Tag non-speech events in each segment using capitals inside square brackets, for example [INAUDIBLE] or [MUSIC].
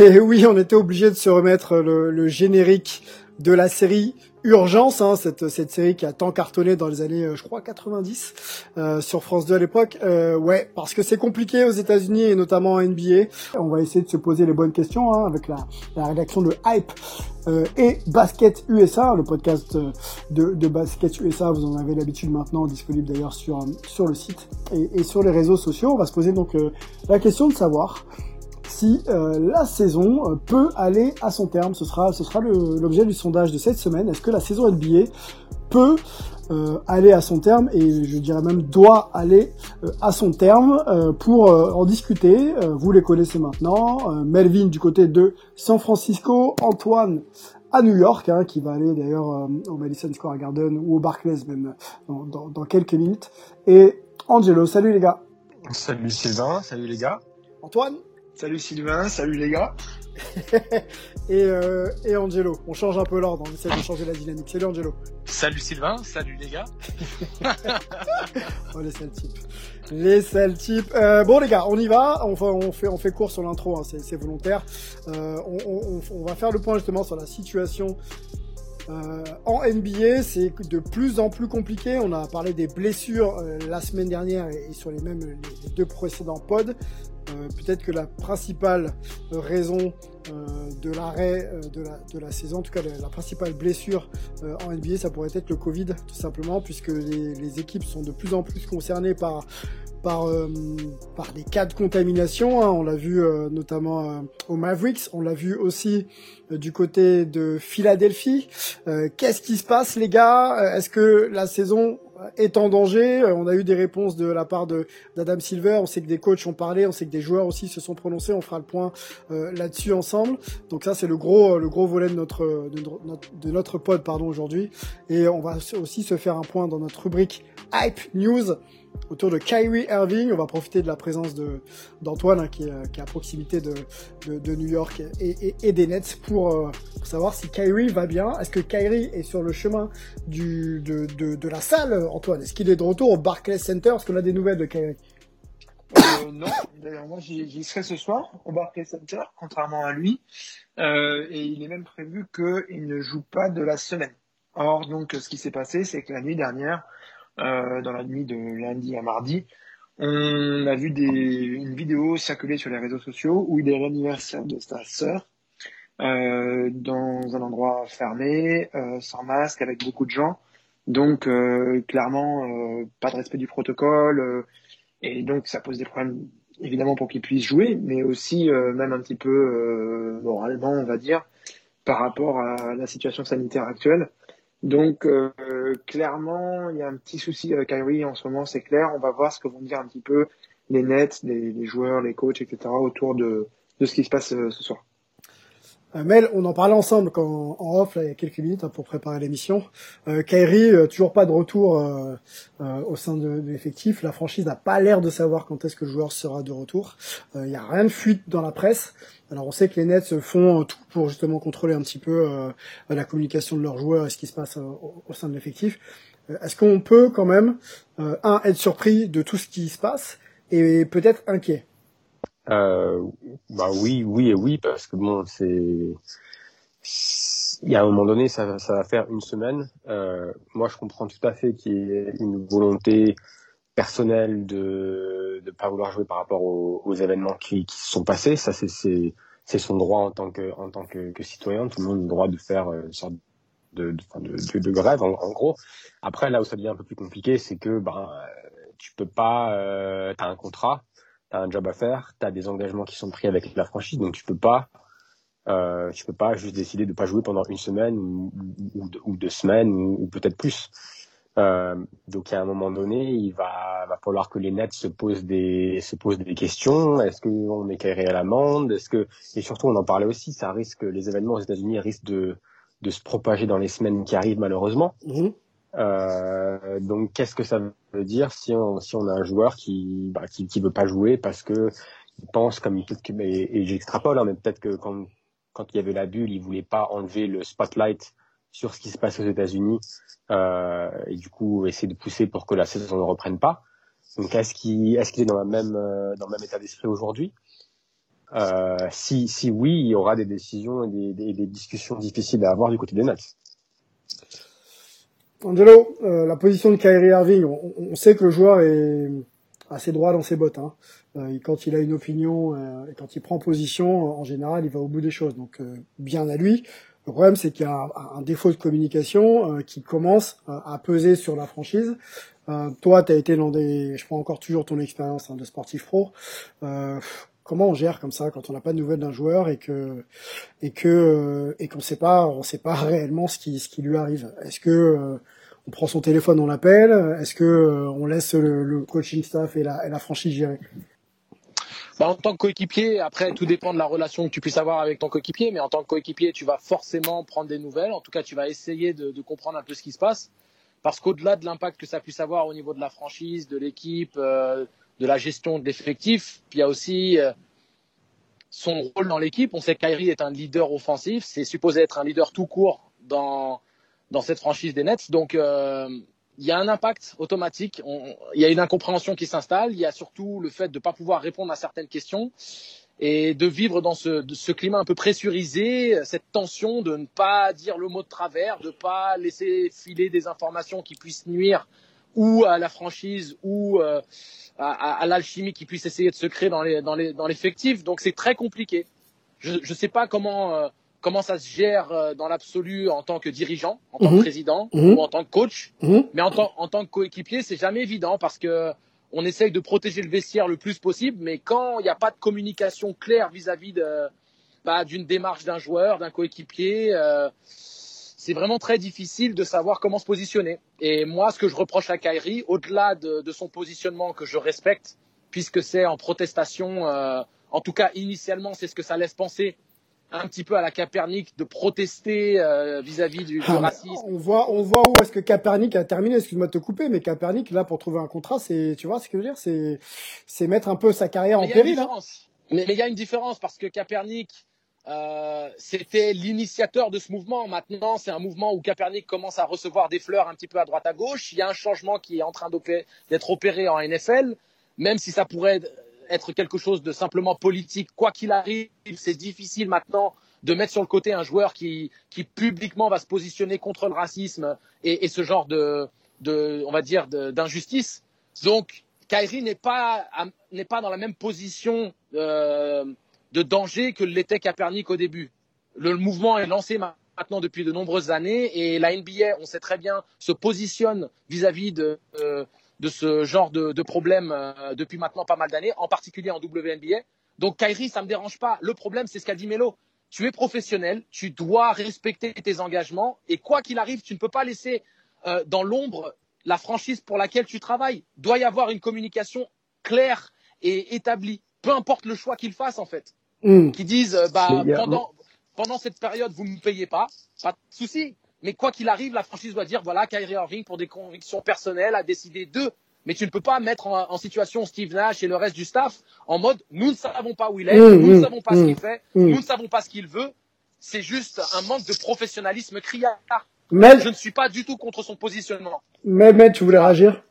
Et oui, on était obligé de se remettre le, générique de la série Urgence, hein, cette, série qui a tant cartonné dans les années, euh, je crois, 90 euh, sur France 2 à l'époque. Euh, ouais, parce que c'est compliqué aux États-Unis et notamment en NBA. On va essayer de se poser les bonnes questions hein, avec la, rédaction de Hype euh, et Basket USA, le podcast de, Basket USA. Vous en avez l'habitude maintenant, disponible d'ailleurs sur le site et, sur les réseaux sociaux. On va se poser donc la question de savoir si euh, la saison euh, peut aller à son terme. Ce sera, ce sera l'objet du sondage de cette semaine. Est-ce que la saison NBA peut euh, aller à son terme et je dirais même doit aller à son terme pour en discuter. vous les connaissez maintenant. Melvin du côté de San Francisco, Antoine à New York, hein, qui va aller d'ailleurs au Madison Square Garden ou au Barclays même dans, dans, dans quelques minutes. Et Angelo, salut les gars. Salut Sylvain, salut les gars. Antoine Salut Sylvain, salut les gars. [LAUGHS] et, euh, et Angelo, on change un peu l'ordre, on essaie de changer la dynamique. Salut Angelo. Salut Sylvain, salut les gars. [LAUGHS] oh les sales types. Les sales types. Euh, bon les gars, on y va. On, on fait on fait court sur l'intro, hein, c'est volontaire. Euh, on, on, on, va faire le point justement sur la situation euh, en NBA, c'est de plus en plus compliqué. On a parlé des blessures euh, la semaine dernière et, et, sur les mêmes les deux précédents pods. Euh, peut-être que la principale raison euh, de l'arrêt euh, de, la, saison, en tout cas la, principale blessure en NBA, ça pourrait être le Covid, tout simplement, puisque les, équipes sont de plus en plus concernées par par, euh, des cas de contamination. Hein. On l'a vu euh, notamment euh, au Mavericks, on l'a vu aussi du côté de Philadelphie. Qu'est-ce qui se passe, les gars? Est-ce que la saison est en danger. On a eu des réponses de la part d'Adam Silver. On sait que des coachs ont parlé, on sait que des joueurs aussi se sont prononcés. On fera le point euh, là-dessus ensemble. Donc ça, c'est le gros le gros volet de notre de notre, de notre pod pardon aujourd'hui. Et on va aussi se faire un point dans notre rubrique Hype News autour de Kyrie Irving. On va profiter de la présence d'Antoine hein, qui, est, à proximité de, New York et, des Nets pour, euh, pour, savoir si Kyrie va bien. Est-ce que Kyrie est sur le chemin de la salle, Antoine? Est-ce qu'il est de retour au Barclays Center? Est-ce qu'on a des nouvelles de Kyrie? Euh, non, d'ailleurs moi j'y serai ce soir au Barclays Center, contrairement à lui, euh, et il est même prévu qu'il ne joue pas de la semaine. Or donc ce qui s'est passé, c'est que la nuit dernière, euh, dans la nuit de lundi à mardi, on a vu des, une vidéo circuler sur les réseaux sociaux où il est l'anniversaire de sa sœur euh, dans un endroit fermé, euh, sans masque, avec beaucoup de gens. Donc euh, clairement, euh, pas de respect du protocole. Euh, et donc ça pose des problèmes évidemment pour qu'il puisse jouer, mais aussi même un petit peu moralement, on va dire, par rapport à la situation sanitaire actuelle. Donc euh, clairement, il y a un petit souci avec Kyrie en ce moment, c'est clair. On va voir ce que vont dire un petit peu les Nets, les, joueurs, les coachs, etc. autour de, de ce qui se passe euh, ce soir. Euh, Mel, on en parlait ensemble quand, en off là, il y a quelques minutes hein, pour préparer l'émission. Euh, Kyrie, euh, toujours pas de retour euh, au sein de, de l'effectif. La franchise n'a pas l'air de savoir quand est-ce que le joueur sera de retour. Il n'y a rien de fuite dans la presse. Alors on sait que les Nets font tout pour justement contrôler un petit peu la communication de leurs joueurs et ce qui se passe au, au sein de l'effectif. Est-ce qu'on peut quand même, un, être surpris de tout ce qui se passe et peut-être inquiet? Euh, bah oui, oui et oui, parce que bon, c'est, il y a un moment donné, ça, ça va faire une semaine. Euh, moi, je comprends tout à fait qu'il y ait une volonté personnelle de ne pas vouloir jouer par rapport aux, aux événements qui, qui se sont passés. Ça, c'est, c'est, son droit en tant que, en tant que, que, citoyen. Tout le monde a le droit de faire une sorte de, de, de, grève, en, gros. Après, là où ça devient un peu plus compliqué, c'est que ben, tu peux pas, euh, t'as un contrat t'as un job à faire, t'as des engagements qui sont pris avec la franchise, donc tu peux pas, euh, tu peux pas juste décider de pas jouer pendant une semaine ou, deux semaines ou, peut-être plus. Euh, donc à un moment donné, il va, va falloir que les Nets se posent des se posent des questions. Est-ce qu'on met Kyrie à l'amende? Est-ce que et surtout on en parlait aussi, ça risque les événements aux États-Unis risquent de de se propager dans les semaines qui arrivent malheureusement. Mmh. Euh, donc qu'est-ce que ça veut dire si on, si on a un joueur qui, bah, qui, qui veut pas jouer parce que il pense comme et, et j'extrapole hein, mais peut-être que quand quand il y avait la bulle il voulait pas enlever le spotlight sur ce qui se passe aux États-Unis euh, et du coup essayer de pousser pour que la saison ne reprenne pas donc est-ce qu'il est-ce est dans la même euh, dans le même état d'esprit aujourd'hui? Euh, si, si oui, il y aura des décisions et des, des, des, discussions difficiles à avoir du côté des Nets. Angelo, euh, la position de Kyrie Irving, on, sait que le joueur est assez droit dans ses bottes. Hein. Euh, quand il a une opinion euh, et quand il prend position, en général, il va au bout des choses. Donc bien à lui. Le problème, c'est qu'il y a un, un, défaut de communication qui commence à peser sur la franchise. toi, tu as été dans des, je prends encore toujours ton expérience hein, de sportif pro comment on gère comme ça quand on n'a pas de nouvelles d'un joueur et que et que euh, et qu'on sait pas on sait pas [LAUGHS] réellement ce qui ce qui lui arrive Est-ce que euh, on prend son téléphone, on l'appelle? Est-ce que euh, on laisse le, coaching staff et la, et la franchise gérer? Bah, en tant que coéquipier, après, tout dépend de la relation que tu puisses avoir avec ton coéquipier, mais en tant que coéquipier, tu vas forcément prendre des nouvelles. En tout cas, tu vas essayer de, de comprendre un peu ce qui se passe. Parce qu'au-delà de l'impact que ça puisse avoir au niveau de la franchise, de l'équipe, de la gestion de l'effectif. Puis il y a aussi euh, son rôle dans l'équipe. On sait que Kyrie est un leader offensif. C'est supposé être un leader tout court dans, dans cette franchise des Nets. Donc, euh, il y a un impact automatique. il y a une incompréhension qui s'installe. Il y a surtout le fait de ne pas pouvoir répondre à certaines questions et de vivre dans ce, ce, climat un peu pressurisé, cette tension de ne pas dire le mot de travers, de ne pas laisser filer des informations qui puissent nuire ou à la franchise ou euh, à, à, l'alchimie qui puisse essayer de se créer dans les dans les dans l'effectif. Donc c'est très compliqué. Je ne sais pas comment euh, comment ça se gère euh, dans l'absolu en tant que dirigeant, en tant que mhm. président mhm. ou en tant que coach, mhm. mais en tant en tant que coéquipier, c'est jamais évident parce que on essaye de protéger le vestiaire le plus possible, mais quand il n'y a pas de communication claire vis-à-vis de bah, d'une démarche d'un joueur, d'un coéquipier. Euh, c'est vraiment très difficile de savoir comment se positionner. Et moi, ce que je reproche à Kyrie, au-delà de, de, son positionnement que je respecte, puisque c'est en protestation, euh, en tout cas initialement, c'est ce que ça laisse penser un petit peu à la Capernic de protester euh, vis-à-vis du, du ah, racisme. On voit, on voit où est-ce que Capernic a terminé. Excuse-moi de te couper, mais Capernic là pour trouver un contrat, c'est, tu vois ce que je veux dire, c'est, c'est mettre un peu sa carrière en péril. Hein. Mais il y a une différence parce que Capernic, euh, c'était l'initiateur de ce mouvement. Maintenant, c'est un mouvement où Kaepernick commence à recevoir des fleurs un petit peu à droite à gauche. Il y a un changement qui est en train d'être opéré en NFL, même si ça pourrait être quelque chose de simplement politique. Quoi qu'il arrive, c'est difficile maintenant de mettre sur le côté un joueur qui, publiquement va se positionner contre le racisme et, ce genre de, on va dire, d'injustice. Donc, Kyrie n'est pas, n'est pas dans la même position. Euh, de danger que l'était Kaepernick au début. Le mouvement est lancé maintenant depuis de nombreuses années et la NBA, on sait très bien, se positionne vis-à-vis de, euh, ce genre de, de problème euh, depuis maintenant pas mal d'années, en particulier en WNBA. Donc Kyrie, ça me dérange pas. Le problème, c'est ce qu'a dit Melo. Tu es professionnel, tu dois respecter tes engagements et quoi qu'il arrive, tu ne peux pas laisser euh, dans l'ombre la franchise pour laquelle tu travailles. Il doit y avoir une communication claire et établie, peu importe le choix qu'il fasse en fait. Hmm. qui disent euh, bah, pendant, pendant cette période, vous ne me payez pas, pas de souci. Mais quoi qu'il arrive, la franchise doit dire voilà, Kyrie Irving, pour des convictions personnelles, a décidé de. Mais tu ne peux pas mettre en, situation Steve Nash et le reste du staff en mode nous ne savons pas où il est, hmm, nous ne hmm, savons pas ce qu'il fait, nous ne savons pas ce qu'il veut. C'est juste un manque de professionnalisme criard. Mais je ne suis pas du tout contre son positionnement. Mais, mais tu voulais réagir?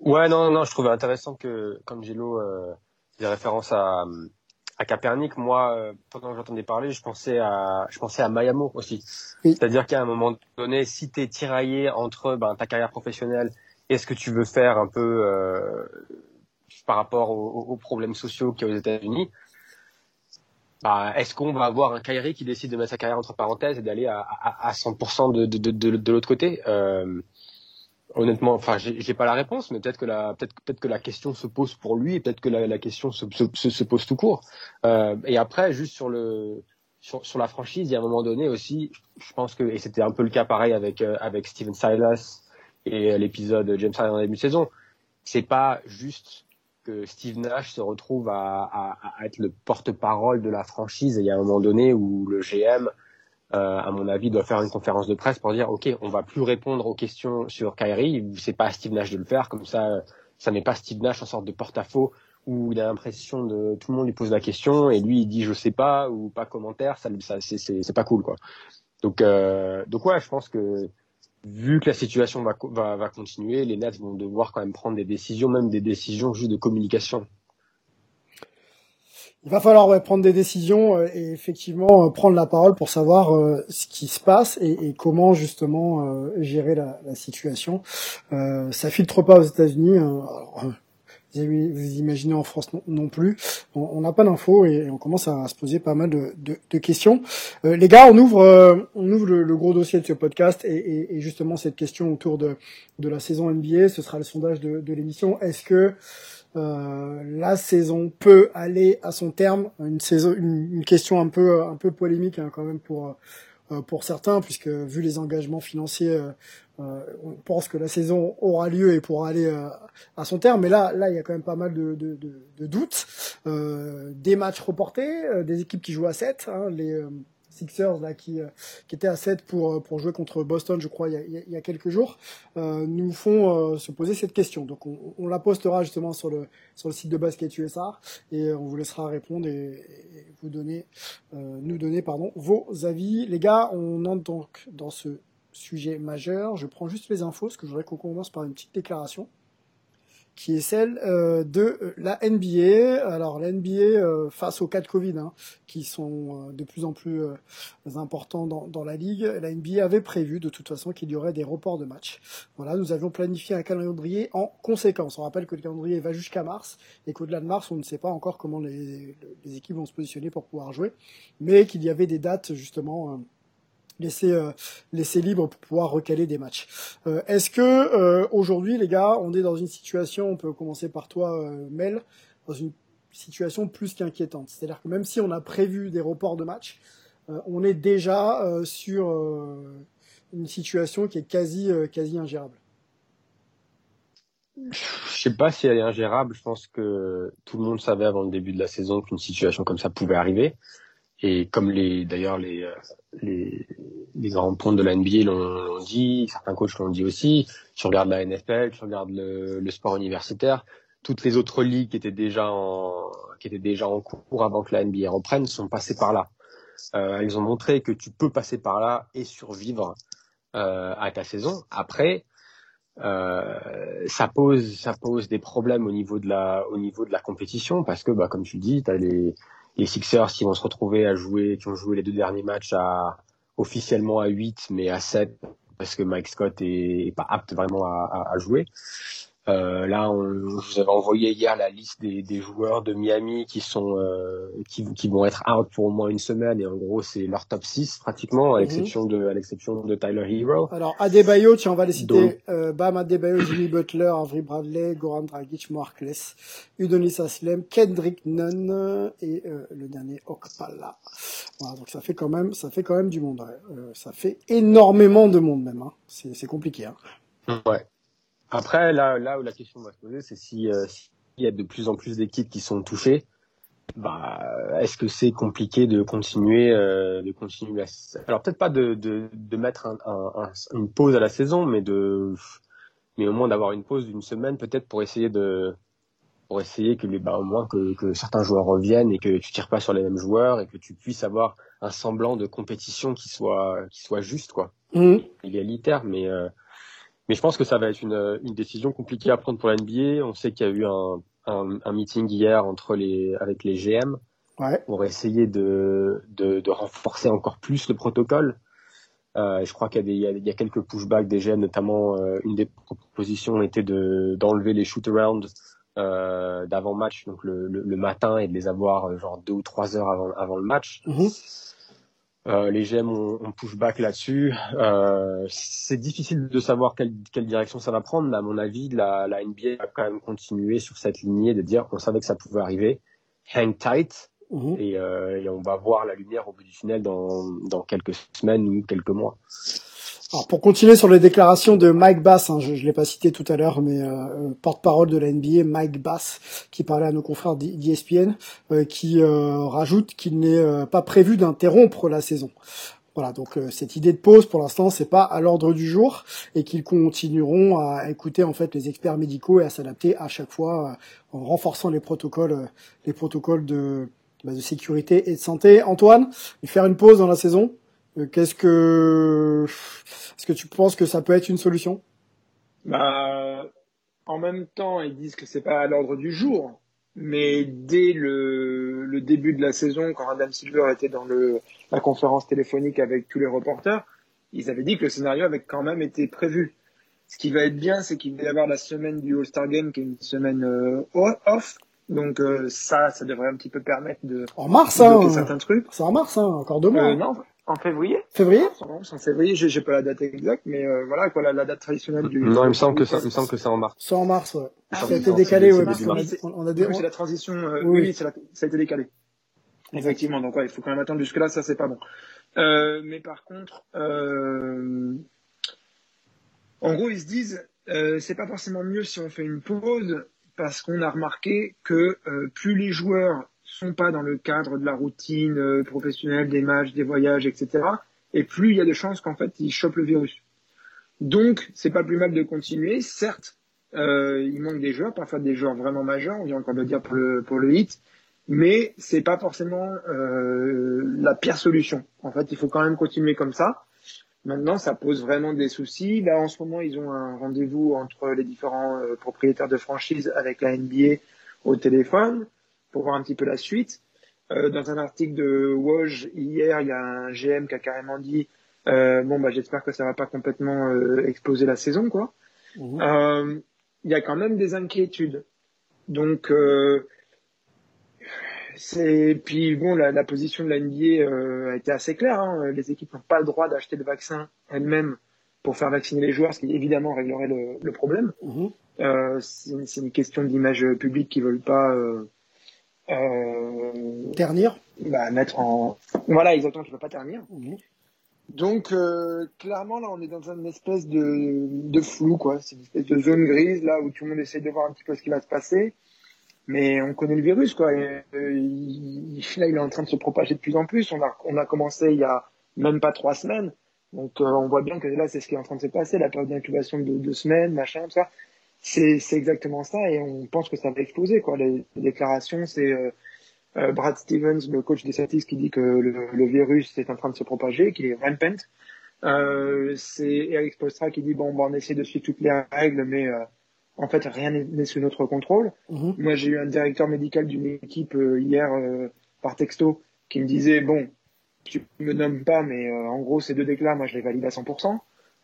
Ouais, non, non, je trouvais intéressant que, comme Gelo euh, fait référence à, à Capernic, moi, euh, pendant que j'entendais parler, je pensais à, je pensais à Mayamo aussi. C'est-à-dire qu'à un moment donné, si tu es tiraillé entre ben, ta carrière professionnelle et ce que tu veux faire un peu euh, par rapport aux, problèmes sociaux qu'il y a aux États-Unis, bah, est-ce qu'on va avoir un Kyrie qui décide de mettre sa carrière entre parenthèses et d'aller à, à, à 100% de, de, de, de, de l'autre côté? Euh, honnêtement, enfin, j'ai pas la réponse, mais peut-être que la peut-être peut-être que la question se pose pour lui et peut-être que la, la question se, se, se, pose tout court. Euh, et après, juste sur le sur, sur, la franchise, il y a un moment donné aussi, je pense que et c'était un peu le cas pareil avec euh, avec Steven Silas et l'épisode James Harden en début de saison. C'est pas juste que Steve Nash se retrouve à, à, à être le porte-parole de la franchise. Et il y a un moment donné où le GM euh, à mon avis, doit faire une conférence de presse pour dire OK, on va plus répondre aux questions sur Kyrie. C'est pas à Steve Nash de le faire, comme ça, ça n'est pas Steve Nash en sorte de porte-à-faux où il a l'impression de tout le monde lui pose la question et lui il dit je sais pas ou pas commentaire. Ça, ça c'est c'est pas cool quoi. Donc euh, donc ouais, je pense que vu que la situation va, va va continuer, les Nets vont devoir quand même prendre des décisions, même des décisions juste de communication il va falloir prendre des décisions euh, et effectivement euh, prendre la parole pour savoir euh, ce qui se passe et, comment justement gérer la, situation. ça filtre pas aux États-Unis. Hein. vous, imaginez en France non, plus. On n'a pas d'infos et on commence à se poser pas mal de, questions. les gars, on ouvre, on ouvre le, gros dossier de ce podcast et, justement cette question autour de, de la saison NBA. Ce sera le sondage de, de l'émission. Est-ce que euh, la saison peut aller à son terme. Une saison, une, question un peu un peu polémique hein, quand même pour euh, pour certains, puisque vu les engagements financiers, euh, on pense que la saison aura lieu et pourra aller à son terme. Mais là, là, il y a quand même pas mal de, de, de, de doutes. des matchs reportés, des équipes qui jouent à 7, hein, les Sixers là qui euh, qui étaient à 7 pour euh, pour jouer contre Boston, je crois, il y a, il y a quelques jours, euh, nous font se poser cette question. Donc on, la postera justement sur le sur le site de Basket USA et on vous laissera répondre et, vous donner nous donner pardon vos avis. Les gars, on entre donc dans ce sujet majeur. Je prends juste les infos parce que je voudrais qu'on commence par une petite déclaration qui est celle euh, de euh, la NBA. Alors la NBA euh, face aux cas de Covid, hein, qui sont de plus en plus importants dans, dans, la ligue, la NBA avait prévu de toute façon qu'il y aurait des reports de matchs. Voilà, nous avions planifié un calendrier en conséquence. On rappelle que le calendrier va jusqu'à mars et qu'au-delà de mars, on ne sait pas encore comment les, les, équipes vont se positionner pour pouvoir jouer, mais qu'il y avait des dates justement laisser euh, laisser libre pour pouvoir recaler des matchs. Euh, Est-ce que euh, aujourd'hui, les gars, on est dans une situation, on peut commencer par toi, euh, Mel, dans une situation plus qu'inquiétante? C'est-à-dire que même si on a prévu des reports de matchs, on est déjà sur une situation qui est quasi quasi ingérable. Je sais pas si elle est ingérable. Je pense que tout le monde savait avant le début de la saison qu'une situation comme ça pouvait arriver. Et comme les, d'ailleurs les, euh, les, les ponts de la NBA l'ont dit, certains coachs l'ont dit aussi. Tu regardes la NFL, tu regardes le, le, sport universitaire, toutes les autres ligues qui étaient déjà en, qui étaient déjà en cours avant que la NBA reprenne sont passées par là. Euh, ils ont montré que tu peux passer par là et survivre euh, à ta saison. Après, euh, ça pose ça pose des problèmes au niveau de la au niveau de la compétition parce que bah comme tu dis, tu as les les Sixers qui vont se retrouver à jouer, qui ont joué les deux derniers matchs officiellement à 8 mais à 7 parce que Mike Scott est, pas apte vraiment à jouer. Euh, là, on, je vous avais envoyé hier la liste des, des joueurs de Miami qui sont euh, qui, qui, vont être out pour au moins une semaine et en gros c'est leur top 6 pratiquement à mhm. l'exception de à l'exception de Tyler Hero. Alors Adebayo, tiens on va les citer. euh, Bam Adebayo, Jimmy Butler, Avery Bradley, Goran Dragic, Markless, Udonis Aslem, Kendrick Nunn et euh, le dernier Okpala. Voilà, donc ça fait quand même ça fait quand même du monde. Euh, ça fait énormément de monde même. Hein. C'est compliqué. Hein. Ouais. Après, là, là où la question va se poser, c'est si euh, s'il y a de plus en plus d'équipes qui sont touchées, bah, est-ce que c'est compliqué de continuer, euh, de continuer Alors peut-être pas de, de, de mettre un, un, une pause à la saison, mais de, mais au moins d'avoir une pause d'une semaine peut-être pour essayer de, pour essayer que les, bah, au moins que, que certains joueurs reviennent et que tu tires pas sur les mêmes joueurs et que tu puisses avoir un semblant de compétition qui soit, qui soit juste quoi, mmh. égalitaire, mais euh, mais je pense que ça va être une, une décision compliquée à prendre pour la NBA. On sait qu'il y a eu un, un, un, meeting hier entre les, avec les GM ouais. pour essayer de, de, de, renforcer encore plus le protocole. Euh, je crois qu'il y, y, y, a quelques pushbacks des GM, notamment euh, une des propositions était de d'enlever les shoot around euh, d'avant match, donc le, le, le, matin, et de les avoir euh, genre deux ou trois heures avant, avant le match. Mm-hmm. Euh, les GM ont, ont pushback là-dessus. Euh, c'est difficile de savoir quelle, quelle, direction ça va prendre, mais à mon avis, la, la NBA a quand même continué sur cette lignée de dire qu'on savait que ça pouvait arriver. Hang tight. Mhm. Et, euh, et, on va voir la lumière au bout du tunnel dans, dans quelques semaines ou quelques mois. Pour continuer sur les déclarations de Mike Bass, hein, je ne l'ai pas cité tout à l'heure, mais euh, porte-parole de la NBA, Mike Bass, qui parlait à nos confrères d'ESPN, euh, qui euh, rajoute qu'il n'est euh, pas prévu d'interrompre la saison. Voilà, donc cette idée de pause, pour l'instant, c'est pas à l'ordre du jour, et qu'ils continueront à écouter en fait les experts médicaux et à s'adapter à chaque fois en renforçant les protocoles, les protocoles de, bah, de sécurité et de santé. Antoine, faire une pause dans la saison, euh, qu'est-ce que est-ce que tu penses que ça peut être une solution? Bah en même temps, ils disent que c'est pas à l'ordre du jour. mais dès le, le début de la saison, quand Adam Silver était dans le, la conférence téléphonique avec tous les reporters, ils avaient dit que le scénario avait quand même été prévu. Ce qui va être bien, c'est qu'il va y avoir la semaine du All-Star Game, qui est une semaine euh, off. Donc euh, ça, ça devrait un petit peu permettre de En mars, hein. certains trucs. C'est en mars, hein. Encore deux mois. Euh, non, en février. Février En février, j'ai pas la date exacte, mais euh, voilà quoi, la, la date traditionnelle du. Non, il me semble que ça, il me semble que c'est en mars. C'est en mars, ouais. Ah ça a été non, décalé, ouais, c'est parce qu'on a, mars. on a des... Donc, c'est la transition. euh, Oui. oui, la- ça a été décalé. Effectivement, donc ouais, il faut quand même attendre jusque là, ça c'est pas bon. Euh, mais par contre, euh, en gros, ils se disent, euh, c'est pas forcément mieux si on fait une pause, parce qu'on a remarqué que euh, plus les joueurs sont pas dans le cadre de la routine euh, professionnelle, des matchs, des voyages, etc., et plus il y a de chances qu'en fait ils chopent le virus. Donc, c'est pas plus mal de continuer. Certes, euh, il manque des joueurs, parfois des joueurs vraiment majeurs, on vient encore de dire pour le, pour le hit, mais c'est pas forcément euh, la pire solution. En fait, il faut quand même continuer comme ça. Maintenant, ça pose vraiment des soucis. Là, en ce moment, ils ont un rendez-vous entre les différents propriétaires de franchise avec la NBA au téléphone pour voir un petit peu la suite. Euh, dans un article de Woj hier, il y a un GM qui a carrément dit euh, bon bah j'espère que ça va pas complètement euh, exploser la saison quoi. Mhm. Euh, il y a quand même des inquiétudes. Donc, euh, c'est puis bon, la, la position de la NBA euh, a été assez claire. hein. Les équipes n'ont pas le droit d'acheter le vaccin elles-mêmes pour faire vacciner les joueurs, ce qui évidemment réglerait le, le problème. Mhm. Euh, c'est une- une question d'image publique qu'ils veulent pas euh, Ternir. bah, mettre en. Voilà, exactement, qu'ils veulent pas ternir. Mhm. Donc euh, clairement là on est dans une espèce de, de flou quoi, c'est une espèce de zone grise là où tout le monde essaie de voir un petit peu ce qui va se passer, mais on connaît le virus quoi. Et, euh, il, [LAUGHS] là il est en train de se propager de plus en plus. On a on a commencé il y a même pas trois semaines, donc euh, on voit bien que là c'est ce qui est en train de se passer, la période d'incubation de deux semaines, machin, tout ça. C'est c'est exactement ça et on pense que ça va exploser quoi. Les, les déclarations c'est euh, euh, Brad Stevens, le coach des Celtics, qui dit que le, le virus est en train de se propager, qu'il est rampant. Euh, c'est Eric Spoelstra qui dit bon, bah, on essaie de suivre toutes les règles, mais euh, en fait rien n'est sous notre contrôle. Mhm. Moi, j'ai eu un directeur médical d'une équipe hier par texto qui me disait bon, tu me nommes pas, mais en gros ces deux déclats, moi je les valide à 100%.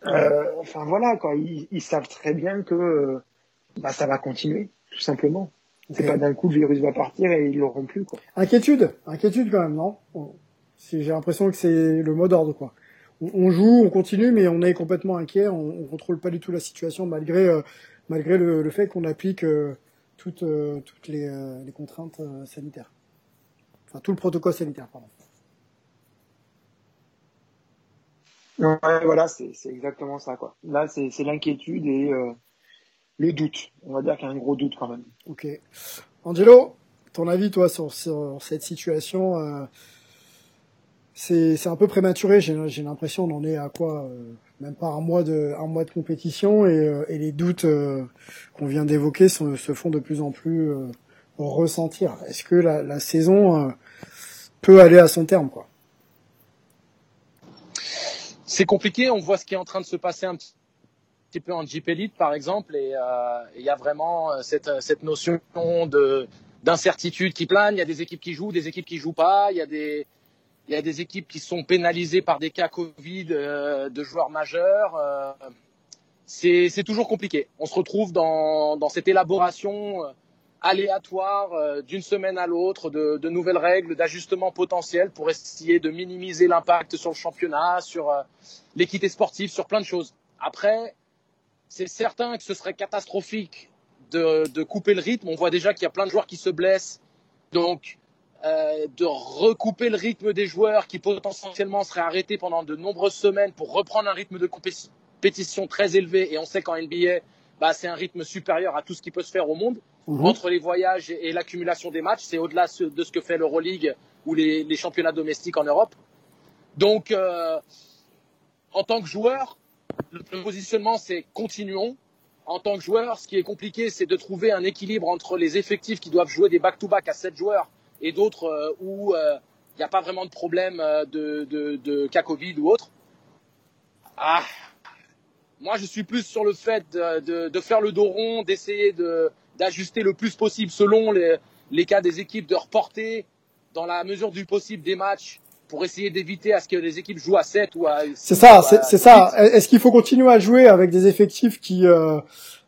Euh, enfin voilà, quoi, ils, ils savent très bien que bah, ça va continuer, tout simplement. C'est pas d'un coup le virus va partir et ils l'auront plus quoi. Inquiétude, inquiétude quand même, non? J'ai l'impression que c'est le mot d'ordre, quoi. On, on joue, on continue, mais on est complètement inquiet, on, on contrôle pas du tout la situation malgré euh, malgré le, le fait qu'on applique euh, toutes euh, toutes les, les contraintes sanitaires. Enfin, tout le protocole sanitaire, pardon. Ouais, voilà, c'est exactement ça, quoi. Là, c'est c'est l'inquiétude et le doute. On va dire qu'il y a un gros doute quand même. Ok. Angelo, ton avis, toi, sur, sur cette situation euh, C'est c'est un peu prématuré. J'ai j'ai l'impression on en est à quoi euh, Même pas un mois de un mois de compétition et, euh, et les doutes euh, qu'on vient d'évoquer se, se font de plus en plus euh, ressentir. Est-ce que la, la saison euh, peut aller à son terme, quoi? C'est compliqué. On voit ce qui est en train de se passer un petit peu en Jeep Elite, par exemple, et euh, il y a vraiment euh, cette, cette notion de d'incertitude qui plane. Il y a des équipes qui jouent, des équipes qui jouent pas. Il y a des y a des équipes qui sont pénalisées par des cas Covid euh, de joueurs majeurs. Euh, c'est toujours compliqué. On se retrouve dans dans cette élaboration euh, aléatoire euh, d'une semaine à l'autre de, nouvelles règles d'ajustement potentiel pour essayer de minimiser l'impact sur le championnat, sur euh, l'équité sportive, sur plein de choses. Après, c'est certain que ce serait catastrophique de, de couper le rythme. On voit déjà qu'il y a plein de joueurs qui se blessent. Donc, euh, de recouper le rythme des joueurs qui potentiellement seraient arrêtés pendant de nombreuses semaines pour reprendre un rythme de compétition très élevé. Et on sait qu'en NBA, bah, c'est un rythme supérieur à tout ce qui peut se faire au monde. Mhm. Entre les voyages et, et l'accumulation des matchs, c'est au-delà de ce que fait l'Euroleague ou les, les championnats domestiques en Europe. Donc, euh, en tant que joueur, le, positionnement, c'est continuons. En tant que joueur, ce qui est compliqué, c'est de trouver un équilibre entre les effectifs qui doivent jouer des back-to-back à 7 joueurs et d'autres euh, où il n'y a pas vraiment de problème euh, de, de, de cas Covid ou autre. Ah, moi, je suis plus sur le fait de, faire le dos rond, d'essayer de d'ajuster le plus possible selon les, les cas des équipes de reporter dans la mesure du possible des matchs pour essayer d'éviter à ce que les équipes jouent à 7 ou à C'est ça, c'est ça. Est-ce qu'il faut continuer à jouer avec des effectifs qui euh,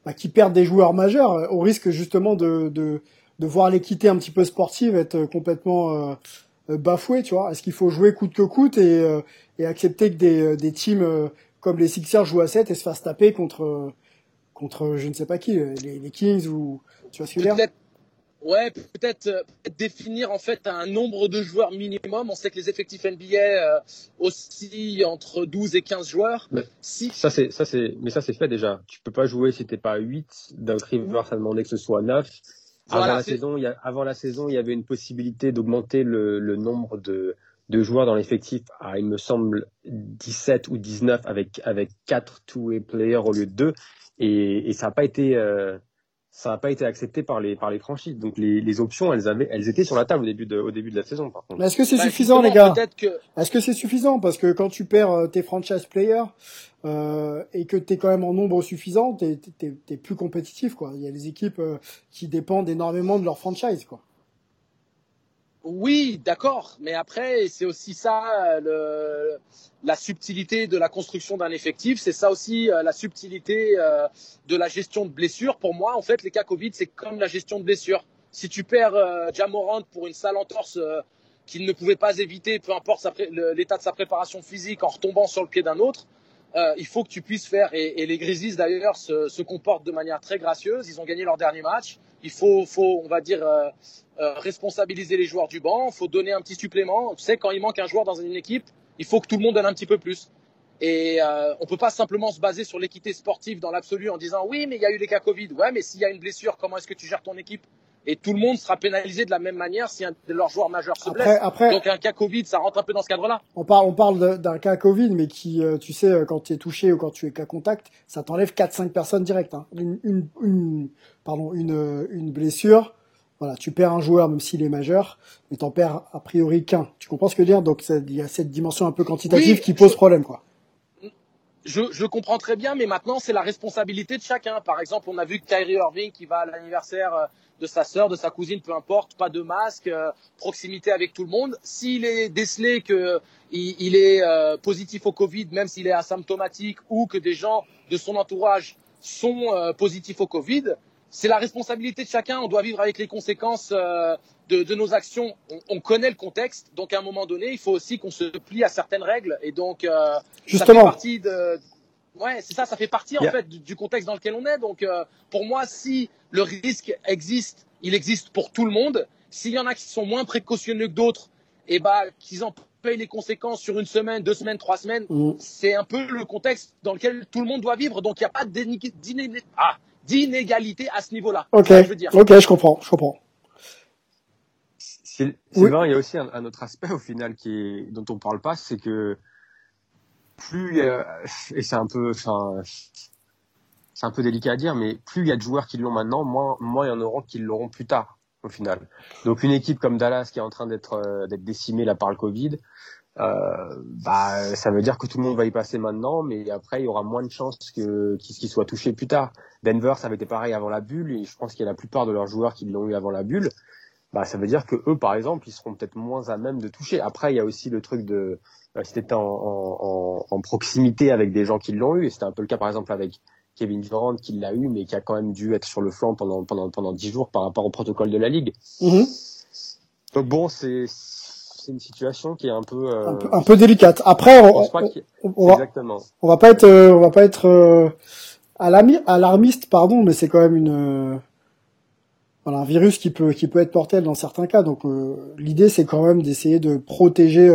bah, qui perdent des joueurs majeurs euh, au risque justement de de, de voir l'équité un petit peu sportive être complètement euh, bafouée, tu vois? Est-ce qu'il faut jouer coûte que coûte et euh, et accepter que des des teams comme les Sixers jouent à 7 et se fassent taper contre contre je ne sais pas qui, les, les Kings ou tu vois ce que Ouais, peut-être euh, définir en fait un nombre de joueurs minimum. On sait que les effectifs NBA euh, aussi entre 12 et 15 joueurs. Mais si... Ça c'est ça c'est mais ça c'est fait déjà. Tu peux pas jouer si t'es pas 8. Doug Rivers a demandé que ce soit 9. Avant la saison, il y a, avant la saison, il y avait une possibilité d'augmenter le, le nombre de de joueurs dans l'effectif à, il me semble, 17 ou 19 avec avec 4 two-way players au lieu de 2 et, et ça n'a pas été euh, ça n'a pas été accepté par les par les franchises. Donc les, les options, elles avaient, elles étaient sur la table au début de au début de la saison. Par contre. Est-ce que c'est bah, suffisant, les gars Est-ce que c'est suffisant Parce que quand tu perds euh, tes franchise players euh, et que tu es quand même en nombre suffisant, t'es es, plus compétitif, quoi. Il y a des équipes euh, qui dépendent énormément de leur franchise, quoi. Oui, d'accord, mais après c'est aussi ça le, la subtilité de la construction d'un effectif, c'est ça aussi euh, la subtilité euh, de la gestion de blessures. Pour moi, en fait, les cas Covid, c'est comme la gestion de blessures. Si tu perds euh, pour une sale entorse euh, qu'il ne pouvait pas éviter, peu importe l'état de sa préparation physique, en retombant sur le pied d'un autre, il faut que tu puisses faire. Et, les Grizzlies d'ailleurs se, comportent de manière très gracieuse. Ils ont gagné leur dernier match. Il faut, on va dire euh, responsabiliser les joueurs du banc, il faut donner un petit supplément. Tu sais, quand il manque un joueur dans une équipe, il faut que tout le monde donne un petit peu plus. Et euh, on peut pas simplement se baser sur l'équité sportive dans l'absolu en disant oui, mais il y a eu des cas Covid. Ouais, mais s'il y a une blessure, comment est-ce que tu gères ton équipe? Et tout le monde sera pénalisé de la même manière si un de leurs joueurs majeurs se blesse. Après, Donc un cas Covid, ça rentre un peu dans ce cadre-là. On parle, on parle d'un cas Covid, mais qui, euh, tu sais, euh, quand tu es touché ou quand tu es cas contact, ça t'enlève 4-5 personnes direct. Hein. Une, une, une, pardon, une, une blessure voilà, tu perds un joueur même s'il est majeur, mais t'en perds a priori qu'un. Tu comprends ce que je veux dire? Donc il y a cette dimension un peu quantitative qui pose problème, quoi. Je, je, comprends très bien, mais maintenant c'est la responsabilité de chacun. Par exemple, on a vu que Kyrie Irving qui va à l'anniversaire euh, de sa sœur, de sa cousine, peu importe, pas de masque, euh, proximité avec tout le monde. S'il est décelé que il, il est euh, positif au Covid, même s'il est asymptomatique, ou que des gens de son entourage sont positifs au Covid, c'est la responsabilité de chacun. On doit vivre avec les conséquences euh, de, de, nos actions. On, on, connaît le contexte, donc à un moment donné, il faut aussi qu'on se plie à certaines règles. Et donc, euh, Justement. ça fait partie de. Ouais, c'est ça, ça fait partie en fait du, du, contexte dans lequel on est. Donc, euh, pour moi, si le risque existe, il existe pour tout le monde. S'il y en a qui sont moins précautionneux que d'autres, et eh bah, qu'ils en payent les conséquences sur une semaine, deux semaines, trois semaines, mmh. c'est un peu le contexte dans lequel tout le monde doit vivre. Donc, il n'y a pas d'inégalité. Ah, d'inégalité à ce niveau-là. Ok, je veux dire? ok, je comprends, je comprends. Sylvain, oui. il y a aussi un, un, autre aspect au final qui est, dont on parle pas, c'est que plus euh, et c'est un peu, enfin, c'est un peu délicat à dire, mais plus il y a de joueurs qui l'ont maintenant, moins, moins il y en aura qui l'auront plus tard au final. Donc une équipe comme Dallas qui est en train d'être euh, d'être décimée là par le Covid, euh, bah, ça veut dire que tout le monde va y passer maintenant, mais après il y aura moins de chances que qu'il soit touché plus tard. Denver, ça avait été pareil avant la bulle, et je pense qu'il y a la plupart de leurs joueurs qui l'ont eu avant la bulle. Bah, ça veut dire que eux, par exemple, ils seront peut-être moins à même de toucher. Après, il y a aussi le truc de si en, en, en, proximité avec des gens qui l'ont eu, et c'était un peu le cas par exemple avec Kevin Durant qui l'a eu, mais qui a quand même dû être sur le flanc pendant pendant pendant dix jours par rapport au protocole de la ligue. Mm-hmm. Donc bon, c'est c'est une situation qui est un peu, euh, un peu, un peu délicate. Après, on, on, on, va, Exactement. on va pas être, euh, on va pas être euh, alarmiste, pardon, mais c'est quand même une, voilà, un virus qui peut, qui peut être porté dans certains cas. Donc, l'idée, c'est quand même d'essayer de protéger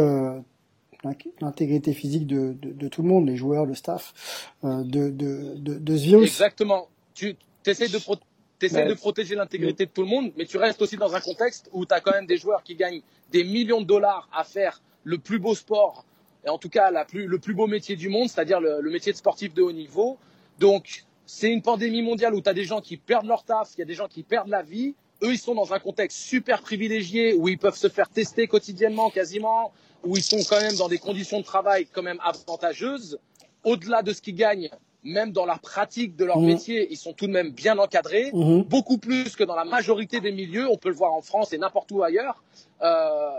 l'intégrité physique de, de, de, tout le monde, les joueurs, le staff, de, de, de, ce virus. Exactement. Tu essaies de protéger tu essaies de protéger l'intégrité de tout le monde, mais tu restes aussi dans un contexte où tu as quand même des joueurs qui gagnent des millions de dollars à faire le plus beau sport, et en tout cas la plus, le plus beau métier du monde, c'est-à-dire le, le, métier de sportif de haut niveau. Donc, c'est une pandémie mondiale où tu as des gens qui perdent leur taf, il y a des gens qui perdent la vie. Eux, ils sont dans un contexte super privilégié où ils peuvent se faire tester quotidiennement quasiment, où ils sont quand même dans des conditions de travail quand même avantageuses. Au-delà de ce qu'ils gagnent, même dans la pratique de leur Mhm. métier, ils sont tout de même bien encadrés, Mhm. beaucoup plus que dans la majorité des milieux. On peut le voir en France et n'importe où ailleurs. Euh,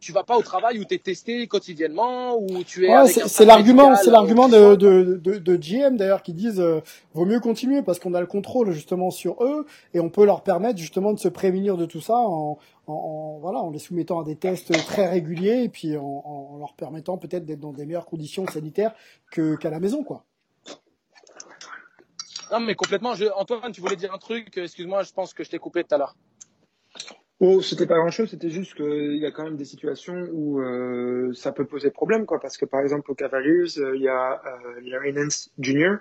tu vas pas au travail où tu es testé quotidiennement, où tu es. Ouais, c'est l'argument, c'est l'argument euh, de, qui sont- de, de, de GM d'ailleurs qui disent euh, vaut mieux continuer parce qu'on a le contrôle justement sur eux et on peut leur permettre justement de se prémunir de tout ça en, en, en- voilà en les soumettant à des tests très réguliers et puis en, en en leur permettant peut-être d'être dans des meilleures conditions sanitaires que qu'à la maison quoi. Non, mais complètement. Je... Antoine, tu voulais dire un truc. Excuse-moi, je pense que je t'ai coupé tout à l'heure. Oh, c'était pas grand chose, c'était juste qu'il y a quand même des situations où euh, ça peut poser problème, quoi. Parce que par exemple, aux Cavaliers, euh, il y a euh, Larry Nance Jr.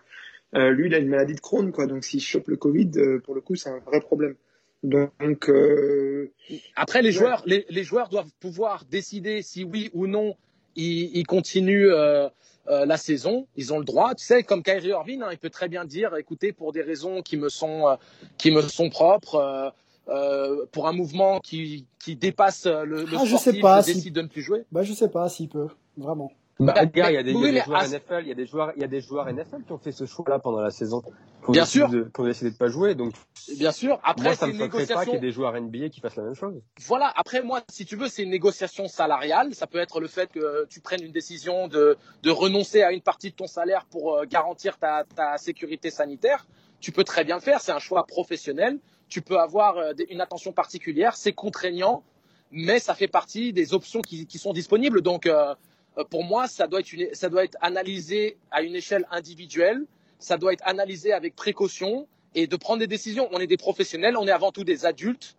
Euh, lui, il a une maladie de Crohn, quoi. Donc s'il chope le Covid, euh, pour le coup, c'est un vrai problème. Donc, euh, Après, les Ouais. joueurs, les, les joueurs doivent pouvoir décider si oui ou non ils, ils continuent euh, euh, la saison. Ils ont le droit. Tu sais, comme Kyrie Irving, hein, il peut très bien dire, écoutez, pour des raisons qui me sont euh, qui me sont propres. euh, euh, pour un mouvement qui, qui dépasse euh, le, le Ah, je sais sportif, je si- décide de ne plus jouer. Bah je sais pas s'il peut vraiment. Bah, Bah, il y a des, y a joueurs à- NFL, il y a des joueurs, il y a des joueurs NFL qui ont fait ce choix-là pendant la saison. Bien sûr. de- qui ont décidé de pas jouer. Donc, Bien sûr. Après, moi, ça me pas qu'il y ait des joueurs NBA qui fassent la même chose. voilà, après moi, si tu veux, c'est une négociation salariale. Ça peut être le fait que tu prennes une décision de, de renoncer à une partie de ton salaire pour euh, garantir ta, ta sécurité sanitaire. Tu peux très bien le faire, c'est un choix professionnel. Tu peux avoir euh, une attention particulière, c'est contraignant, mais ça fait partie des options qui, qui sont disponibles. Donc, euh, pour moi, ça doit, être analysé à une échelle individuelle, ça doit être analysé avec précaution et de prendre des décisions. On est des professionnels, on est avant tout des adultes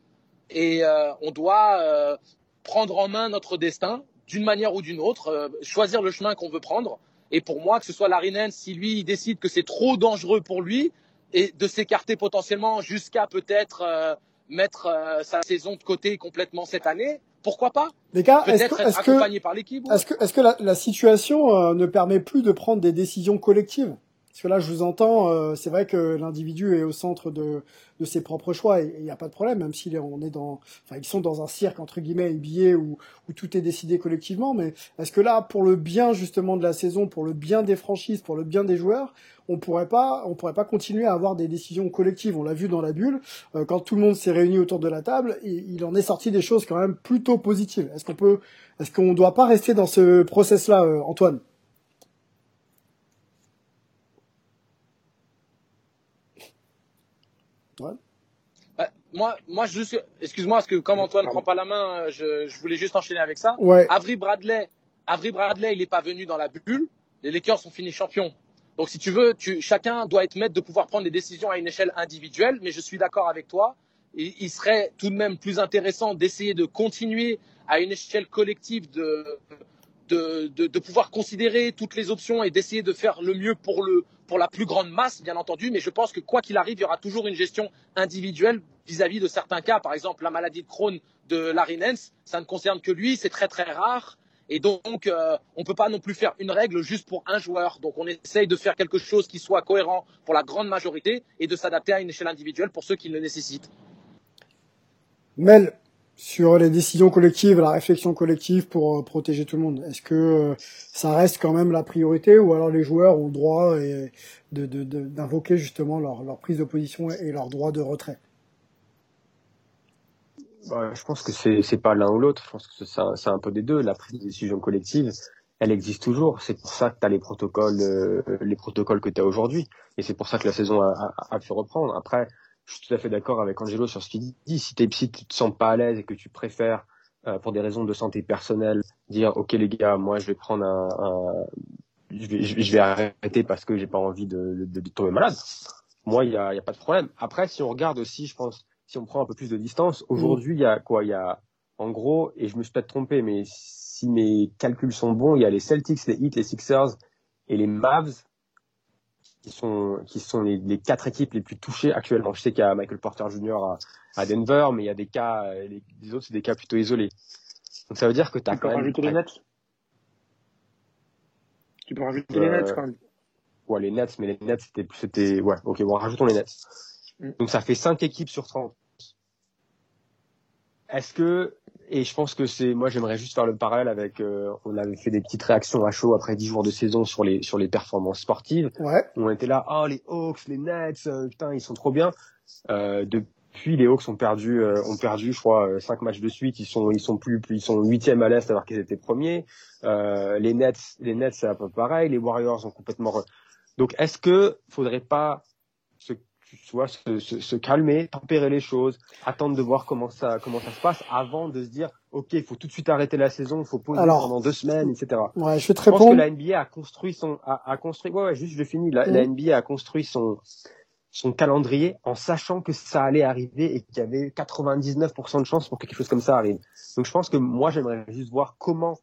et euh, on doit euh, prendre en main notre destin d'une manière ou d'une autre, euh, choisir le chemin qu'on veut prendre. Et pour moi, que ce soit Larry Nance, si lui décide que c'est trop dangereux pour lui et de s'écarter potentiellement jusqu'à peut-être euh, mettre euh, sa saison de côté complètement cette année, pourquoi pas Les gars, est-ce que est-ce que accompagné par l'équipe. ouais. Est-ce que, est-ce que la, la situation euh, ne permet plus de prendre des décisions collectives? Parce que là, je vous entends, euh, c'est vrai que l'individu est au centre de, de ses propres choix et il n'y a pas de problème, même est, on est dans, enfin, ils sont dans un cirque entre guillemets NBA où, où tout est décidé collectivement. Mais est-ce que là, pour le bien justement de la saison, pour le bien des franchises, pour le bien des joueurs, on pourrait pas, on pourrait pas continuer à avoir des décisions collectives? On l'a vu dans la bulle, euh, quand tout le monde s'est réuni autour de la table, il en est sorti des choses quand même plutôt positives. Est-ce qu'on peut, est-ce qu'on doit pas rester dans ce process-là, euh, Antoine Bah, moi, moi, juste, excuse-moi, parce que comme Antoine ne prend pas la main, euh, je, je voulais juste enchaîner avec ça. Ouais. Avery Bradley, Avery Bradley, il n'est pas venu dans la bulle. Les Lakers sont finis champions. Donc, si tu veux, tu, chacun doit être maître de pouvoir prendre des décisions à une échelle individuelle. Mais je suis d'accord avec toi. Il serait tout de même plus intéressant d'essayer de continuer à une échelle collective de, de, de, de pouvoir considérer toutes les options et d'essayer de faire le mieux pour, le, pour la plus grande masse, bien entendu. Mais je pense que quoi qu'il arrive, il y aura toujours une gestion individuelle vis-à-vis de certains cas. Par exemple, la maladie de Crohn de Larry Nance, ça ne concerne que lui, c'est très très rare. Et donc, euh, on ne peut pas non plus faire une règle juste pour un joueur. Donc, on essaye de faire quelque chose qui soit cohérent pour la grande majorité et de s'adapter à une échelle individuelle pour ceux qui le nécessitent. Mel, sur les décisions collectives, la réflexion collective pour euh, protéger tout le monde, est-ce que euh, ça reste quand même la priorité ou alors les joueurs ont le droit de, d'invoquer justement leur, leur prise de position et leur droit de retrait? Bah, je pense que c'est c'est pas l'un ou l'autre. Je pense que c'est un, peu des deux. La prise de décision collective, elle existe toujours. C'est pour ça que tu as les protocoles, euh, les protocoles que tu as aujourd'hui. Et c'est pour ça que la saison a, a, a pu reprendre. Après, je suis tout à fait d'accord avec Angelo sur ce qu'il dit. Si, t'es, si tu te sens pas à l'aise et que tu préfères, euh, pour des raisons de santé personnelle, dire ok les gars, moi je vais prendre un, un- je, vais, je vais arrêter parce que j'ai pas envie de, de, de tomber malade. Moi, il y a, il y a pas de problème. Après, si on regarde aussi, je pense, si on prend un peu plus de distance, aujourd'hui, il y a quoi? Il y a, en gros, et je me suis peut-être trompé, mais si mes calculs sont bons, il y a les Celtics, les Heat, les Sixers et les Mavs qui sont, qui sont les, les quatre équipes les plus touchées actuellement. Je sais qu'il y a Michael Porter Jr. à, à Denver, mais il y a des cas, euh, les, les autres, c'est des cas plutôt isolés. Donc ça veut dire que tu as Tu peux quand même... rajouter les Nets? Tu peux rajouter les Euh, Nets quand même. Ouais, les Nets, mais les Nets, c'était, c'était, ouais, ok, bon, rajoutons les Nets. Mm. Donc, ça fait 5 équipes sur 30. est-ce que et je pense que c'est moi j'aimerais juste faire le parallèle avec euh, on avait fait des petites réactions à chaud après dix jours de saison sur les sur les performances sportives. Ouais. On était là, oh les Hawks, les Nets, euh, putain ils sont trop bien. Euh, depuis les Hawks ont perdu euh, ont perdu je crois euh, cinq matchs de suite. Ils sont ils sont plus, plus ils sont huitièmes à l'est alors qu'ils étaient premiers. les Nets les Nets c'est un peu pareil. Les Warriors ont complètement re... donc est-ce que faudrait pas tu vois, se, se, se, calmer, tempérer les choses, attendre de voir comment ça, comment ça se passe avant de se dire, OK, il faut tout de suite arrêter la saison, il faut poser Alors, pendant deux semaines, etc. Ouais, je vais te je pense que la NBA a construit son, a, a construit, ouais, ouais, juste je finis, la, mmh. la NBA a construit son, son calendrier en sachant que ça allait arriver et qu'il y avait 99% de chances pour que quelque chose comme ça arrive. Donc je pense que moi j'aimerais juste voir comment,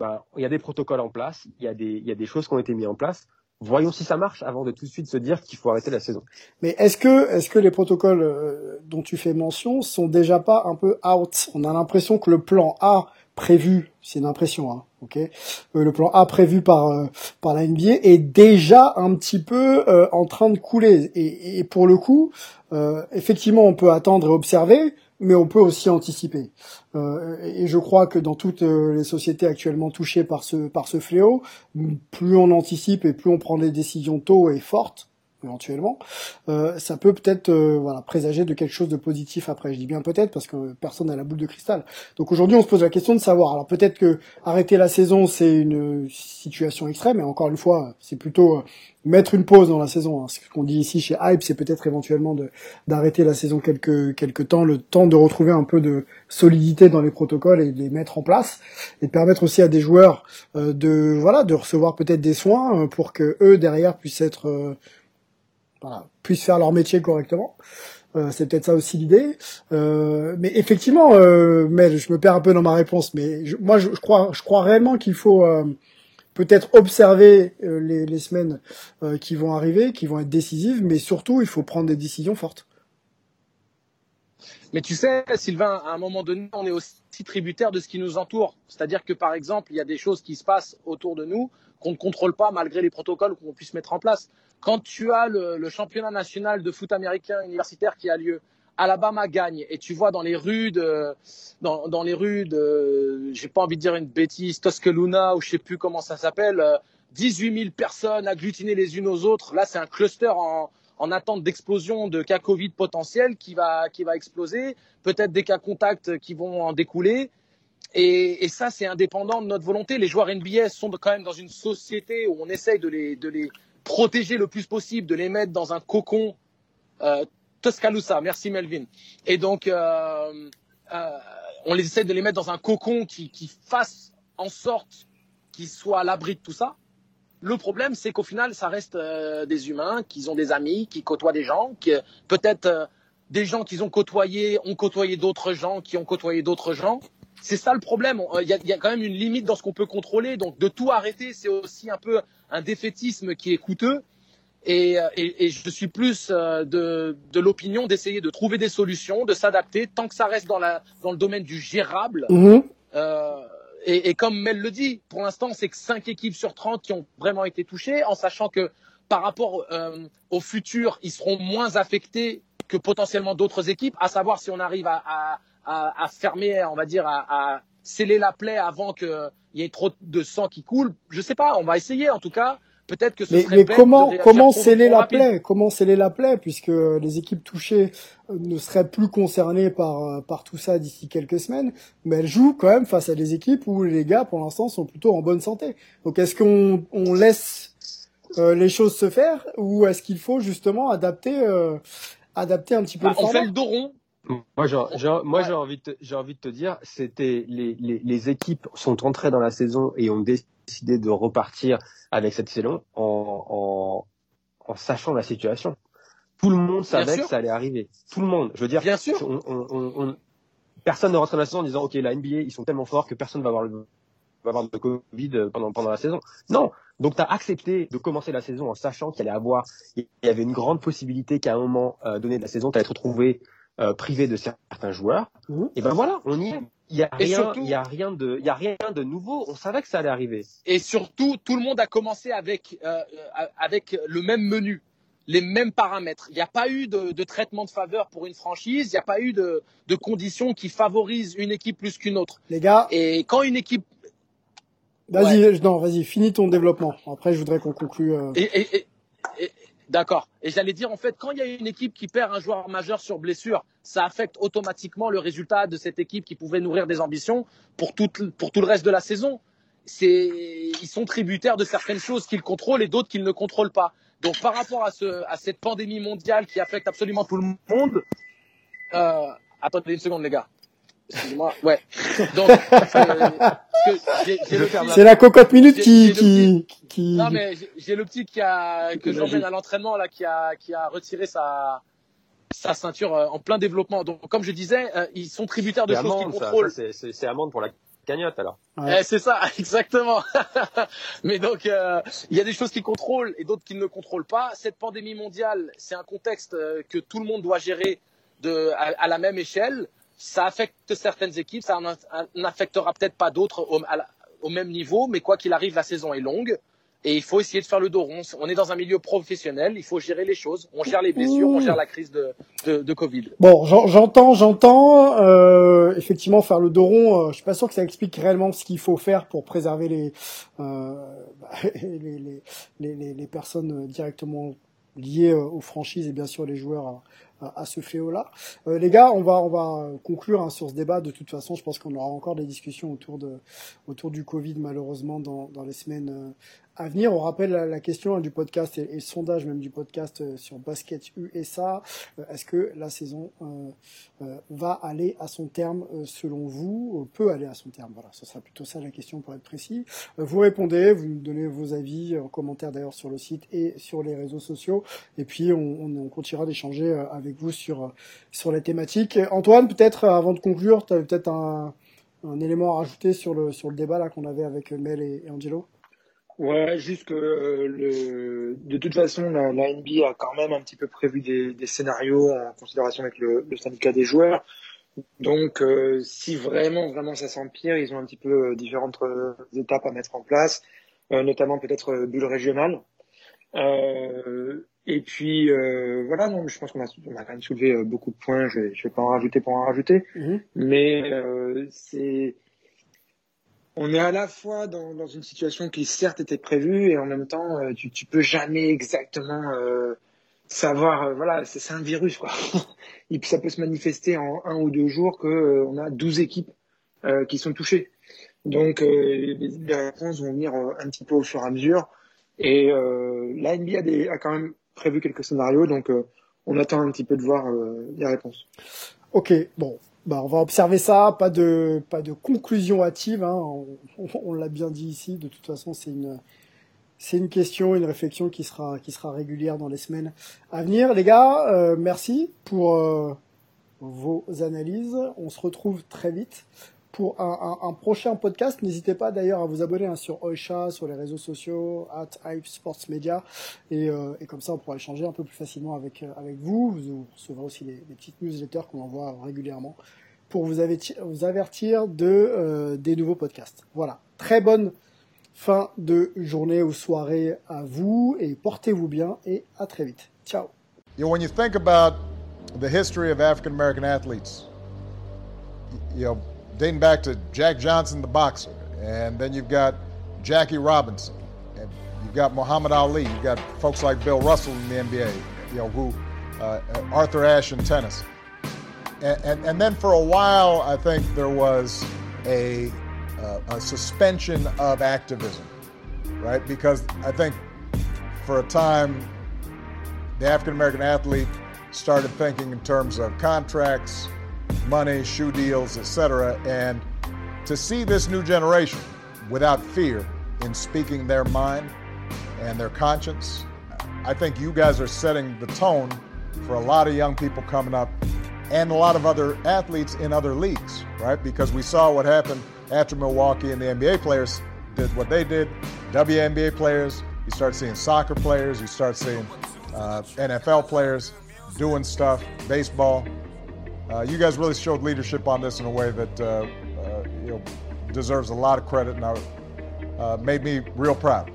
bah, il y a des protocoles en place, il y a des, il y a des choses qui ont été mises en place voyons si ça marche avant de tout de suite se dire qu'il faut arrêter la saison. Mais est-ce que, est-ce que les protocoles euh, dont tu fais mention sont déjà pas un peu out? On a l'impression que le plan A prévu, c'est une impression, hein, ok, euh, le plan A prévu par euh, par la NBA est déjà un petit peu en train de couler. Et, et pour le coup, effectivement, on peut attendre et observer mais on peut aussi anticiper. Euh, et je crois que dans toutes euh, les sociétés actuellement touchées par ce par ce fléau, plus on anticipe et plus on prend des décisions tôt et fortes, éventuellement, euh, ça peut peut-être euh, voilà présager de quelque chose de positif après. Je dis bien peut-être parce que personne n'a la boule de cristal. Donc aujourd'hui, on se pose la question de savoir. Alors peut-être que arrêter la saison, c'est une situation extrême, et encore une fois, c'est plutôt euh, mettre une pause dans la saison. Hein. Ce qu'on dit ici chez Hype, c'est peut-être éventuellement d'arrêter la saison quelques quelques temps, le temps de retrouver un peu de solidité dans les protocoles et de les mettre en place, et de permettre aussi à des joueurs euh, de voilà de recevoir peut-être des soins pour que eux derrière puissent être voilà, puissent faire leur métier correctement. Euh, c'est peut-être ça aussi l'idée. Euh, mais effectivement, euh, je me perds un peu dans ma réponse, mais je, moi je, je, crois, je crois réellement qu'il faut euh, peut-être observer euh, les, les, semaines euh, qui vont arriver, qui vont être décisives, mais surtout il faut prendre des décisions fortes. Mais tu sais, Sylvain, à un moment donné, on est aussi tributaire de ce qui nous entoure. C'est-à-dire que, par exemple, il y a des choses qui se passent autour de nous qu'on ne contrôle pas malgré les protocoles qu'on puisse mettre en place. Quand tu as le, championnat national de foot américain universitaire qui a lieu, Alabama gagne et tu vois dans les rues de, dans, dans les rues de, j'ai pas envie de dire une bêtise, Tuscaloosa ou je sais plus comment ça s'appelle, 18 euh, 000 personnes agglutinées les unes aux autres. Là, c'est un cluster en, en attente d'explosion de cas Covid potentiels qui va, qui va exploser, peut-être des cas contacts qui vont en découler. Et, et ça, c'est indépendant de notre volonté. Les joueurs NBA sont quand même dans une société où on essaye de les, de les protéger le plus possible, de les mettre dans un cocon. Euh, Tuscaloosa, merci Melvin. Et donc, euh, euh, on les essaie de les mettre dans un cocon qui, qui fasse en sorte qu'ils soient à l'abri de tout ça. Le problème, c'est qu'au final, ça reste euh, des humains, qui ont des amis, qui côtoient des gens, qui peut-être euh, des gens qu'ils ont côtoyés ont côtoyé d'autres gens, qui ont côtoyé d'autres gens. C'est ça le problème. Il y, a, y, a, quand même une limite dans ce qu'on peut contrôler. Donc de tout arrêter, c'est aussi un peu un défaitisme qui est coûteux. Et, et, et je suis plus euh, de, de l'opinion d'essayer de trouver des solutions, de s'adapter, tant que ça reste dans, la, dans le domaine du gérable. Mmh. Euh, et, et, comme Mel le dit, pour l'instant, c'est que 5 équipes sur 30 qui ont vraiment été touchées, en sachant que par rapport euh, au futur, ils seront moins affectés que potentiellement d'autres équipes, à savoir si on arrive à, à, à, à fermer, on va dire, à, sceller la plaie avant qu'il y ait trop de sang qui coule. Je sais pas, on va essayer en tout cas. Peut-être que ce mais, serait mais comment comment sceller la plaie? Comment sceller la plaie puisque les équipes touchées euh, ne seraient plus concernées par euh, par tout ça d'ici quelques semaines, mais elles jouent quand même face à des équipes où les gars pour l'instant sont plutôt en bonne santé. Donc est-ce qu'on on laisse euh, les choses se faire ou est-ce qu'il faut justement adapter euh, adapter un petit peu bah, le On format? fait le dos rond. Moi, j'ai, envie de, j'ai envie de te dire, c'était les, les, les équipes sont entrées dans la saison et ont décidé de repartir avec cette saison en, en, en sachant la situation. Tout le monde savait que ça allait arriver. Tout le monde. Je veux dire, Bien sûr. On, on, on, personne ne rentre dans la saison en disant, OK, la NBA, ils sont tellement forts que personne va avoir le, va avoir de Covid pendant, pendant la saison. Non. Donc, tu as accepté de commencer la saison en sachant qu'il allait avoir, il y avait une grande possibilité qu'à un moment euh, donné de la saison, tu allais te retrouver euh, privé de certains joueurs. Mmh. Et ben voilà, on y est. Il y a rien, surtout- il y a rien de, il y a rien de nouveau. On savait que ça allait arriver. Et surtout, tout le monde a commencé avec, euh, euh, avec le même menu. les mêmes paramètres. Il n'y a pas eu de, de, traitement de faveur pour une franchise, il n'y a pas eu de, de, conditions qui favorisent une équipe plus qu'une autre. Les gars. Et quand une équipe. Vas-y, non, vas-y, finis ton développement. Après, je voudrais qu'on conclue. Euh... Et, et, et, D'accord. Et j'allais dire, en fait, quand il y a une équipe qui perd un joueur majeur sur blessure, ça affecte automatiquement le résultat de cette équipe qui pouvait nourrir des ambitions pour tout, pour tout le reste de la saison. Ils sont tributaires de certaines choses qu'ils contrôlent et d'autres qu'ils ne contrôlent pas. Donc, par rapport à, ce, à cette pandémie mondiale qui affecte absolument tout le monde, euh, attendez une seconde, les gars. Excusez-moi. Ouais. [LAUGHS] Donc, c'est la cocotte minute qui, qui, qui, Non, mais j'ai le petit qui a, que j'emmène à l'entraînement, là, qui a, qui a retiré sa, sa ceinture euh, en plein développement. Donc, comme je disais, euh, ils sont tributaires de choses qu'ils contrôlent. C'est amende pour la cagnotte, alors. Ouais. Eh, c'est ça, [LAUGHS] exactement. [LAUGHS] mais donc, euh, il y a des choses qu'ils contrôlent et d'autres qu'ils ne contrôlent pas. Cette pandémie mondiale, c'est un contexte que tout le monde doit gérer de, à, à la même échelle ça affecte certaines équipes, ça n'affectera peut-être pas d'autres au, même niveau, mais quoi qu'il arrive, la saison est longue et il faut essayer de faire le dos rond. On est dans un milieu professionnel, il faut gérer les choses. On gère les blessures, on gère la crise de, Covid. Bon, j'entends, j'entends. Euh, effectivement, faire le dos rond, euh, je suis pas sûr que ça explique réellement ce qu'il faut faire pour préserver les, euh, [LAUGHS] les, les, personnes directement liées euh, aux franchises et bien sûr les joueurs à, ce fléau-là. Euh, les gars, on va on va conclure hein, sur ce débat. De toute façon, je pense qu'on aura encore des discussions autour de autour du Covid malheureusement dans dans les semaines euh, à venir. On rappelle la, question hein, du podcast et, le sondage même du podcast euh, sur Basket USA. Euh, est-ce que la saison euh, va aller à son terme selon vous Peut aller à son terme? Voilà, ce sera plutôt ça la question pour être précis. vous répondez, vous nous donnez vos avis en commentaire d'ailleurs sur le site et sur les réseaux sociaux. Et puis on, on, continuera d'échanger avec vous sur sur les thématiques. Antoine, peut-être avant de conclure, tu avais peut-être un, un élément à rajouter sur le sur le débat là qu'on avait avec Mel et Angelo? Ouais, juste que euh, le, de toute façon, la, la, NBA a quand même un petit peu prévu des, des scénarios en considération avec le, le syndicat des joueurs. Donc, euh, si vraiment, vraiment ça s'empire, ils ont un petit peu euh, différentes étapes à mettre en place, notamment peut-être bulle régionale. et puis, voilà, donc je pense qu'on a, on a quand même soulevé beaucoup de points. Je vais, je vais pas en rajouter pour en rajouter, mm-hmm. mais c'est on est à la fois dans, dans, une situation qui certes était prévue et en même temps euh, tu, tu peux jamais exactement euh, savoir euh, voilà c'est un virus quoi. [LAUGHS] Ça peut se manifester en un ou deux jours que on a 12 équipes qui sont touchées. Donc les, les, réponses vont venir un petit peu au fur et à mesure. Et la NBA a, a, quand même prévu quelques scénarios. Donc on attend un petit peu de voir les réponses. Ok bon bah, on va observer ça, pas de pas de conclusion hâtive. Hein. On, l'a bien dit ici. De toute façon, c'est une c'est une question, une réflexion qui sera qui sera régulière dans les semaines à venir. Les gars, euh, merci pour euh, vos analyses. On se retrouve très vite pour un, prochain podcast. N'hésitez pas d'ailleurs à vous abonner hein, sur Oisha, sur les réseaux sociaux, at Hype Sports Media, et, euh, comme ça on pourra échanger un peu plus facilement avec, euh, avec vous. Vous recevrez aussi les, petites newsletters qu'on envoie régulièrement pour vous avertir, de euh, des nouveaux podcasts. Voilà, très bonne fin de journée ou soirée à vous et portez-vous bien et à très vite. Ciao. Dating back to Jack Johnson, the boxer, and then you've got Jackie Robinson, and you've got Muhammad Ali, you've got folks like Bill Russell in the NBA, you know, who uh, Arthur Ashe in tennis, and, and, and then for a while, I think there was a, uh, a suspension of activism, right? Because I think for a time, the African American athlete started thinking in terms of contracts money, shoe deals, etc. And to see this new generation without fear in speaking their mind and their conscience, I think you guys are setting the tone for a lot of young people coming up and a lot of other athletes in other leagues, right? Because we saw what happened after Milwaukee and the NBA players did what they did. WNBA players, you start seeing soccer players, you start seeing uh, NFL players doing stuff, baseball. Uh, you guys really showed leadership on this in a way that uh, uh, you know deserves a lot of credit and made me real proud.